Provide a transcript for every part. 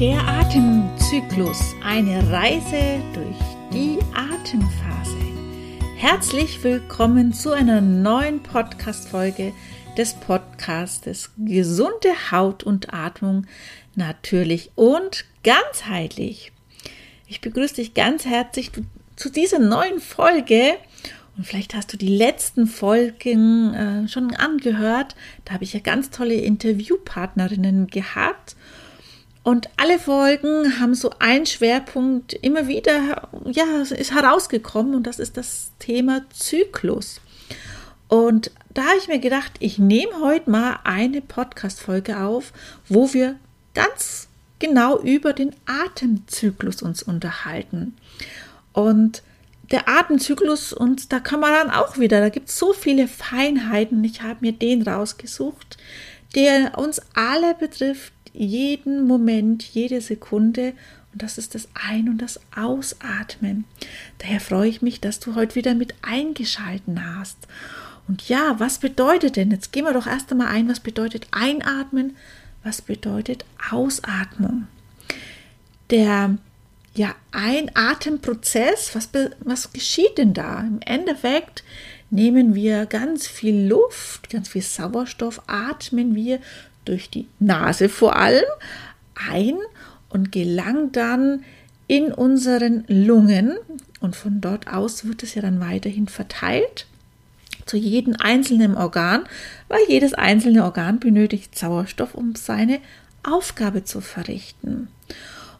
Der Atemzyklus, eine Reise durch die Atemphase. Herzlich willkommen zu einer neuen Podcast-Folge des Podcastes Gesunde Haut und Atmung natürlich und ganzheitlich. Ich begrüße dich ganz herzlich zu dieser neuen Folge. Und vielleicht hast du die letzten Folgen äh, schon angehört. Da habe ich ja ganz tolle Interviewpartnerinnen gehabt. Und alle Folgen haben so einen Schwerpunkt immer wieder, ja, ist herausgekommen und das ist das Thema Zyklus. Und da habe ich mir gedacht, ich nehme heute mal eine Podcast-Folge auf, wo wir ganz genau über den Atemzyklus uns unterhalten. Und der Atemzyklus, und da kann man dann auch wieder, da gibt es so viele Feinheiten. Ich habe mir den rausgesucht, der uns alle betrifft, jeden Moment, jede Sekunde. Und das ist das Ein- und das Ausatmen. Daher freue ich mich, dass du heute wieder mit eingeschalten hast. Und ja, was bedeutet denn? Jetzt gehen wir doch erst einmal ein, was bedeutet Einatmen, was bedeutet Ausatmung. Der ja, Einatemprozess, was, was geschieht denn da? Im Endeffekt nehmen wir ganz viel Luft, ganz viel Sauerstoff, atmen wir durch die Nase vor allem ein und gelangt dann in unseren Lungen und von dort aus wird es ja dann weiterhin verteilt zu jedem einzelnen Organ, weil jedes einzelne Organ benötigt Sauerstoff, um seine Aufgabe zu verrichten.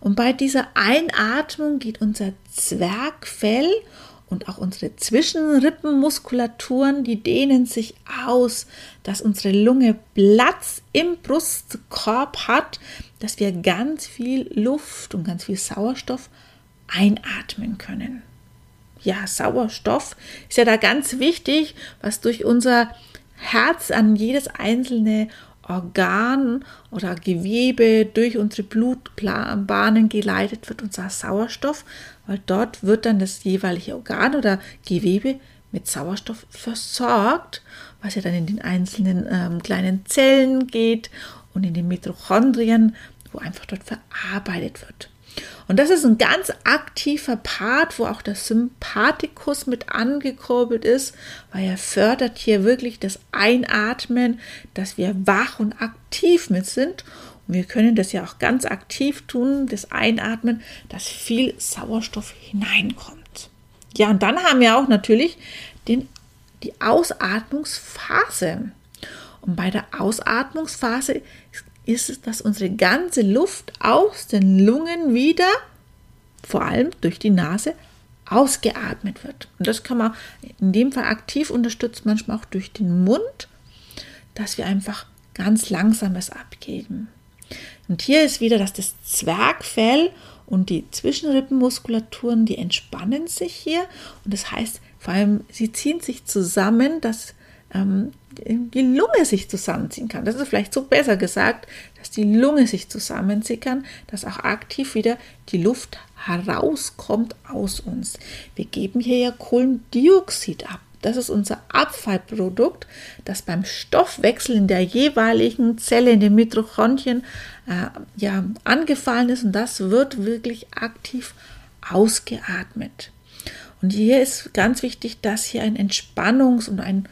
Und bei dieser Einatmung geht unser Zwergfell und auch unsere Zwischenrippenmuskulaturen, die dehnen sich aus, dass unsere Lunge Platz im Brustkorb hat, dass wir ganz viel Luft und ganz viel Sauerstoff einatmen können. Ja, Sauerstoff ist ja da ganz wichtig, was durch unser Herz an jedes einzelne Organ oder Gewebe durch unsere Blutbahnen geleitet wird, unser Sauerstoff, weil dort wird dann das jeweilige Organ oder Gewebe mit Sauerstoff versorgt, was ja dann in den einzelnen ähm, kleinen Zellen geht und in den Mitochondrien, wo einfach dort verarbeitet wird. Und das ist ein ganz aktiver Part, wo auch der Sympathikus mit angekurbelt ist, weil er fördert hier wirklich das Einatmen, dass wir wach und aktiv mit sind. Und wir können das ja auch ganz aktiv tun, das Einatmen, dass viel Sauerstoff hineinkommt. Ja, und dann haben wir auch natürlich den, die Ausatmungsphase. Und bei der Ausatmungsphase ist es, dass unsere ganze Luft aus den Lungen wieder, vor allem durch die Nase, ausgeatmet wird. Und das kann man in dem Fall aktiv unterstützen, manchmal auch durch den Mund, dass wir einfach ganz langsam es abgeben. Und hier ist wieder, dass das Zwergfell und die Zwischenrippenmuskulaturen, die entspannen sich hier. Und das heißt, vor allem, sie ziehen sich zusammen, dass ähm, die Lunge sich zusammenziehen kann. Das ist vielleicht so besser gesagt, dass die Lunge sich zusammenziehen kann, dass auch aktiv wieder die Luft herauskommt aus uns. Wir geben hier ja Kohlendioxid ab. Das ist unser Abfallprodukt, das beim Stoffwechsel in der jeweiligen Zelle, in den Mitochondrien, äh, ja, angefallen ist und das wird wirklich aktiv ausgeatmet. Und hier ist ganz wichtig, dass hier ein Entspannungs- und ein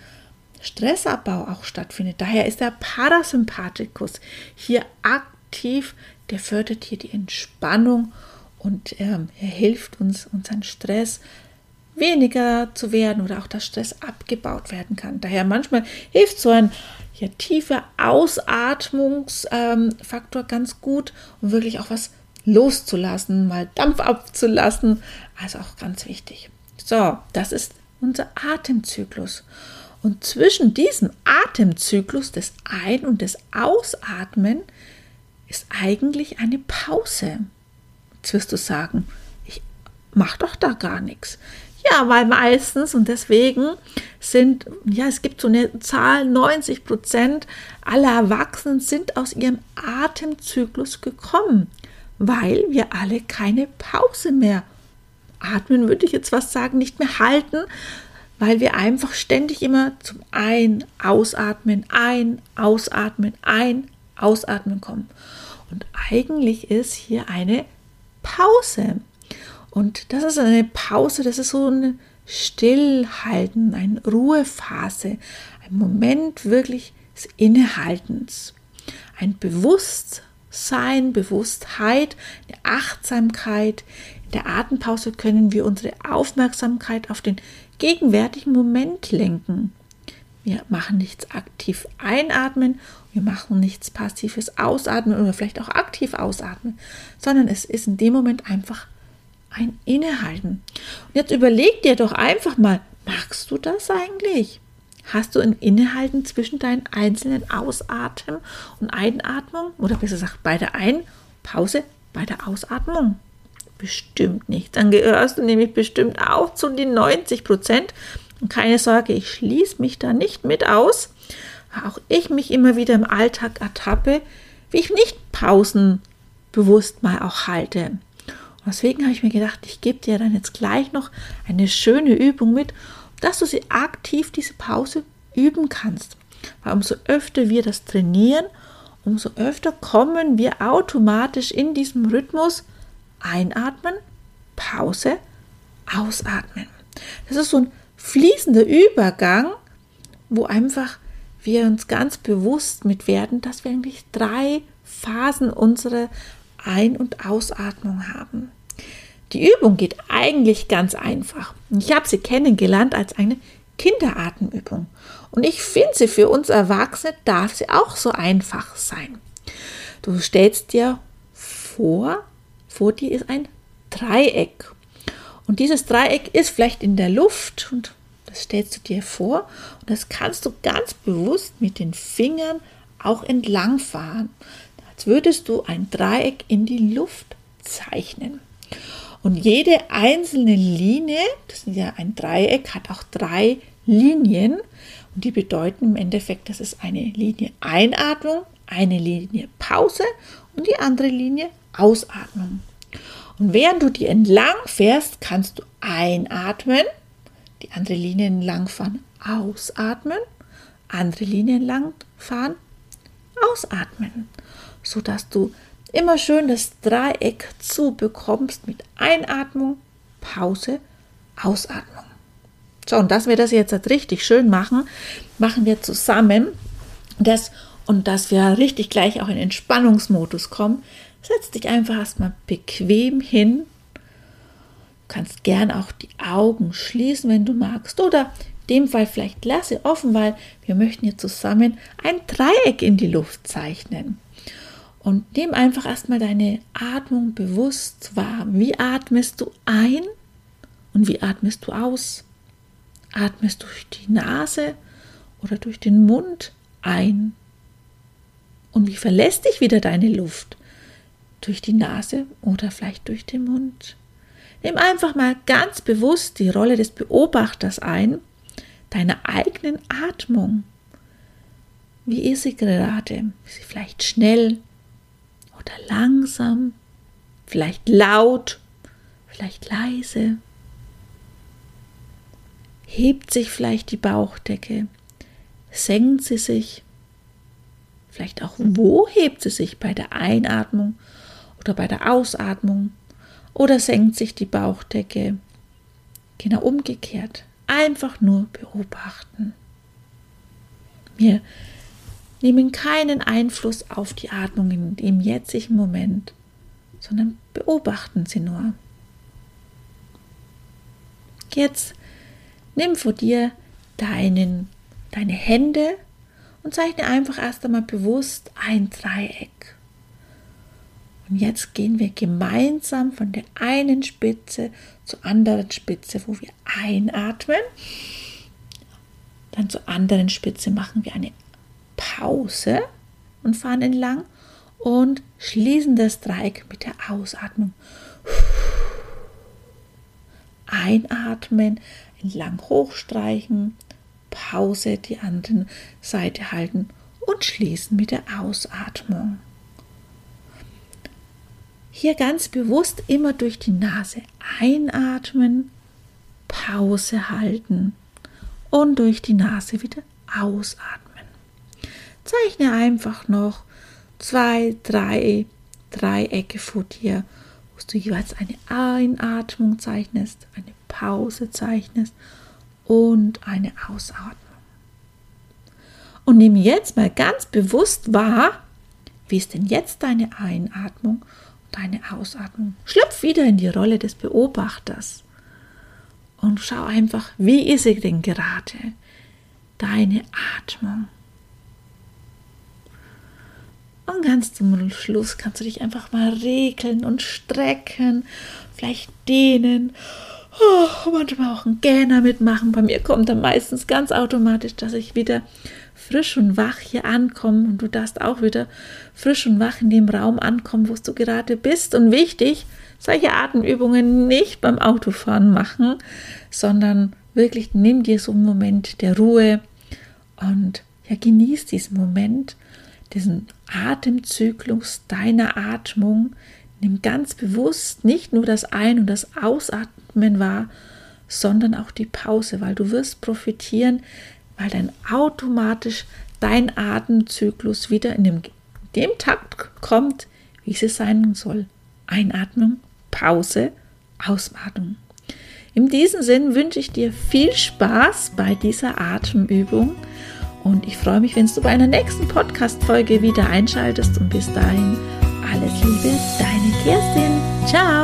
Stressabbau auch stattfindet. Daher ist der Parasympathikus hier aktiv, der fördert hier die Entspannung und ähm, er hilft uns, unseren Stress weniger zu werden oder auch dass Stress abgebaut werden kann. Daher manchmal hilft so ein ja, tiefer Ausatmungsfaktor ähm, ganz gut, um wirklich auch was loszulassen, mal Dampf abzulassen. Also auch ganz wichtig. So, das ist unser Atemzyklus. Und zwischen diesem Atemzyklus des Ein- und des Ausatmen ist eigentlich eine Pause. Jetzt wirst du sagen, ich mache doch da gar nichts. Ja, weil meistens und deswegen sind, ja, es gibt so eine Zahl, 90 Prozent aller Erwachsenen sind aus ihrem Atemzyklus gekommen, weil wir alle keine Pause mehr atmen, würde ich jetzt was sagen, nicht mehr halten, weil wir einfach ständig immer zum Ein, Ausatmen, Ein, Ausatmen, Ein, Ausatmen kommen. Und eigentlich ist hier eine Pause. Und das ist eine Pause, das ist so ein Stillhalten, eine Ruhephase, ein Moment wirklich des Innehaltens, ein Bewusstsein, Bewusstheit, eine Achtsamkeit. In der Atempause können wir unsere Aufmerksamkeit auf den gegenwärtigen Moment lenken. Wir machen nichts aktiv einatmen, wir machen nichts passives ausatmen oder vielleicht auch aktiv ausatmen, sondern es ist in dem Moment einfach ein Innehalten. Und jetzt überleg dir doch einfach mal, magst du das eigentlich? Hast du ein Innehalten zwischen deinen einzelnen Ausatmen und Einatmung? Oder besser gesagt, bei der Ein- Pause, bei der Ausatmung? Bestimmt nicht. Dann gehörst du nämlich bestimmt auch zu den 90 Prozent, und keine Sorge, ich schließe mich da nicht mit aus. Auch ich mich immer wieder im Alltag ertappe, wie ich nicht Pausen bewusst mal auch halte. Und deswegen habe ich mir gedacht, ich gebe dir dann jetzt gleich noch eine schöne Übung mit, dass du sie aktiv diese Pause üben kannst. Weil umso öfter wir das trainieren, umso öfter kommen wir automatisch in diesem Rhythmus einatmen, Pause, ausatmen. Das ist so ein fließender Übergang, wo einfach wir uns ganz bewusst mit werden, dass wir eigentlich drei Phasen unserer Ein- und Ausatmung haben. Die Übung geht eigentlich ganz einfach. Ich habe sie kennengelernt als eine Kinderatemübung. Und ich finde sie für uns Erwachsene darf sie auch so einfach sein. Du stellst dir vor, vor dir ist ein Dreieck. Und dieses Dreieck ist vielleicht in der Luft und das stellst du dir vor und das kannst du ganz bewusst mit den Fingern auch entlang fahren, als würdest du ein Dreieck in die Luft zeichnen. Und jede einzelne Linie, das ist ja ein Dreieck, hat auch drei Linien und die bedeuten im Endeffekt, das ist eine Linie Einatmung, eine Linie Pause und die andere Linie Ausatmung. Und während du die entlang fährst, kannst du einatmen, die andere Linie entlang fahren, ausatmen, andere Linie entlang fahren, ausatmen, sodass du immer schön das Dreieck zubekommst mit Einatmung, Pause, Ausatmung. So, und dass wir das jetzt richtig schön machen, machen wir zusammen. Das und dass wir richtig gleich auch in Entspannungsmodus kommen, Setz dich einfach erstmal bequem hin. Du kannst gern auch die Augen schließen, wenn du magst. Oder in dem Fall vielleicht lasse offen, weil wir möchten hier zusammen ein Dreieck in die Luft zeichnen. Und nimm einfach erstmal deine Atmung bewusst wahr. Wie atmest du ein und wie atmest du aus? Atmest du durch die Nase oder durch den Mund ein? Und wie verlässt dich wieder deine Luft? Durch die Nase oder vielleicht durch den Mund. Nimm einfach mal ganz bewusst die Rolle des Beobachters ein, deiner eigenen Atmung. Wie ist sie gerade? Ist sie vielleicht schnell oder langsam? Vielleicht laut? Vielleicht leise? Hebt sich vielleicht die Bauchdecke? Senkt sie sich? Vielleicht auch, wo hebt sie sich bei der Einatmung oder bei der Ausatmung oder senkt sich die Bauchdecke. Genau umgekehrt. Einfach nur beobachten. Wir nehmen keinen Einfluss auf die Atmung in dem jetzigen Moment, sondern beobachten sie nur. Jetzt nimm vor dir deinen, deine Hände und zeichne einfach erst einmal bewusst ein Dreieck. Und jetzt gehen wir gemeinsam von der einen Spitze zur anderen Spitze, wo wir einatmen. Dann zur anderen Spitze machen wir eine Pause und fahren entlang und schließen das Dreieck mit der Ausatmung. Einatmen, entlang hochstreichen, Pause, die andere Seite halten und schließen mit der Ausatmung. Hier ganz bewusst immer durch die Nase einatmen, Pause halten und durch die Nase wieder ausatmen. Zeichne einfach noch zwei, drei Dreiecke vor dir, wo du jeweils eine Einatmung zeichnest, eine Pause zeichnest und eine Ausatmung. Und nimm jetzt mal ganz bewusst wahr, wie ist denn jetzt deine Einatmung deine Ausatmung? Schlüpf wieder in die Rolle des Beobachters und schau einfach, wie ist sie denn gerade? Deine Atmung. Und ganz zum Schluss kannst du dich einfach mal regeln und strecken, vielleicht dehnen. Oh, manchmal auch einen Gähner mitmachen. Bei mir kommt dann meistens ganz automatisch, dass ich wieder frisch und wach hier ankomme und du darfst auch wieder frisch und wach in dem Raum ankommen, wo du gerade bist. Und wichtig, solche Atemübungen nicht beim Autofahren machen, sondern wirklich nimm dir so einen Moment der Ruhe und ja, genieß diesen Moment diesen Atemzyklus deiner Atmung. Nimm ganz bewusst nicht nur das Ein- und das Ausatmen wahr, sondern auch die Pause, weil du wirst profitieren, weil dann automatisch dein Atemzyklus wieder in dem, dem Takt kommt, wie es sein soll. Einatmung, Pause, Ausatmung. In diesem Sinn wünsche ich dir viel Spaß bei dieser Atemübung und ich freue mich, wenn du bei einer nächsten Podcast-Folge wieder einschaltest. Und bis dahin, alles Liebe, deine Kerstin. Ciao!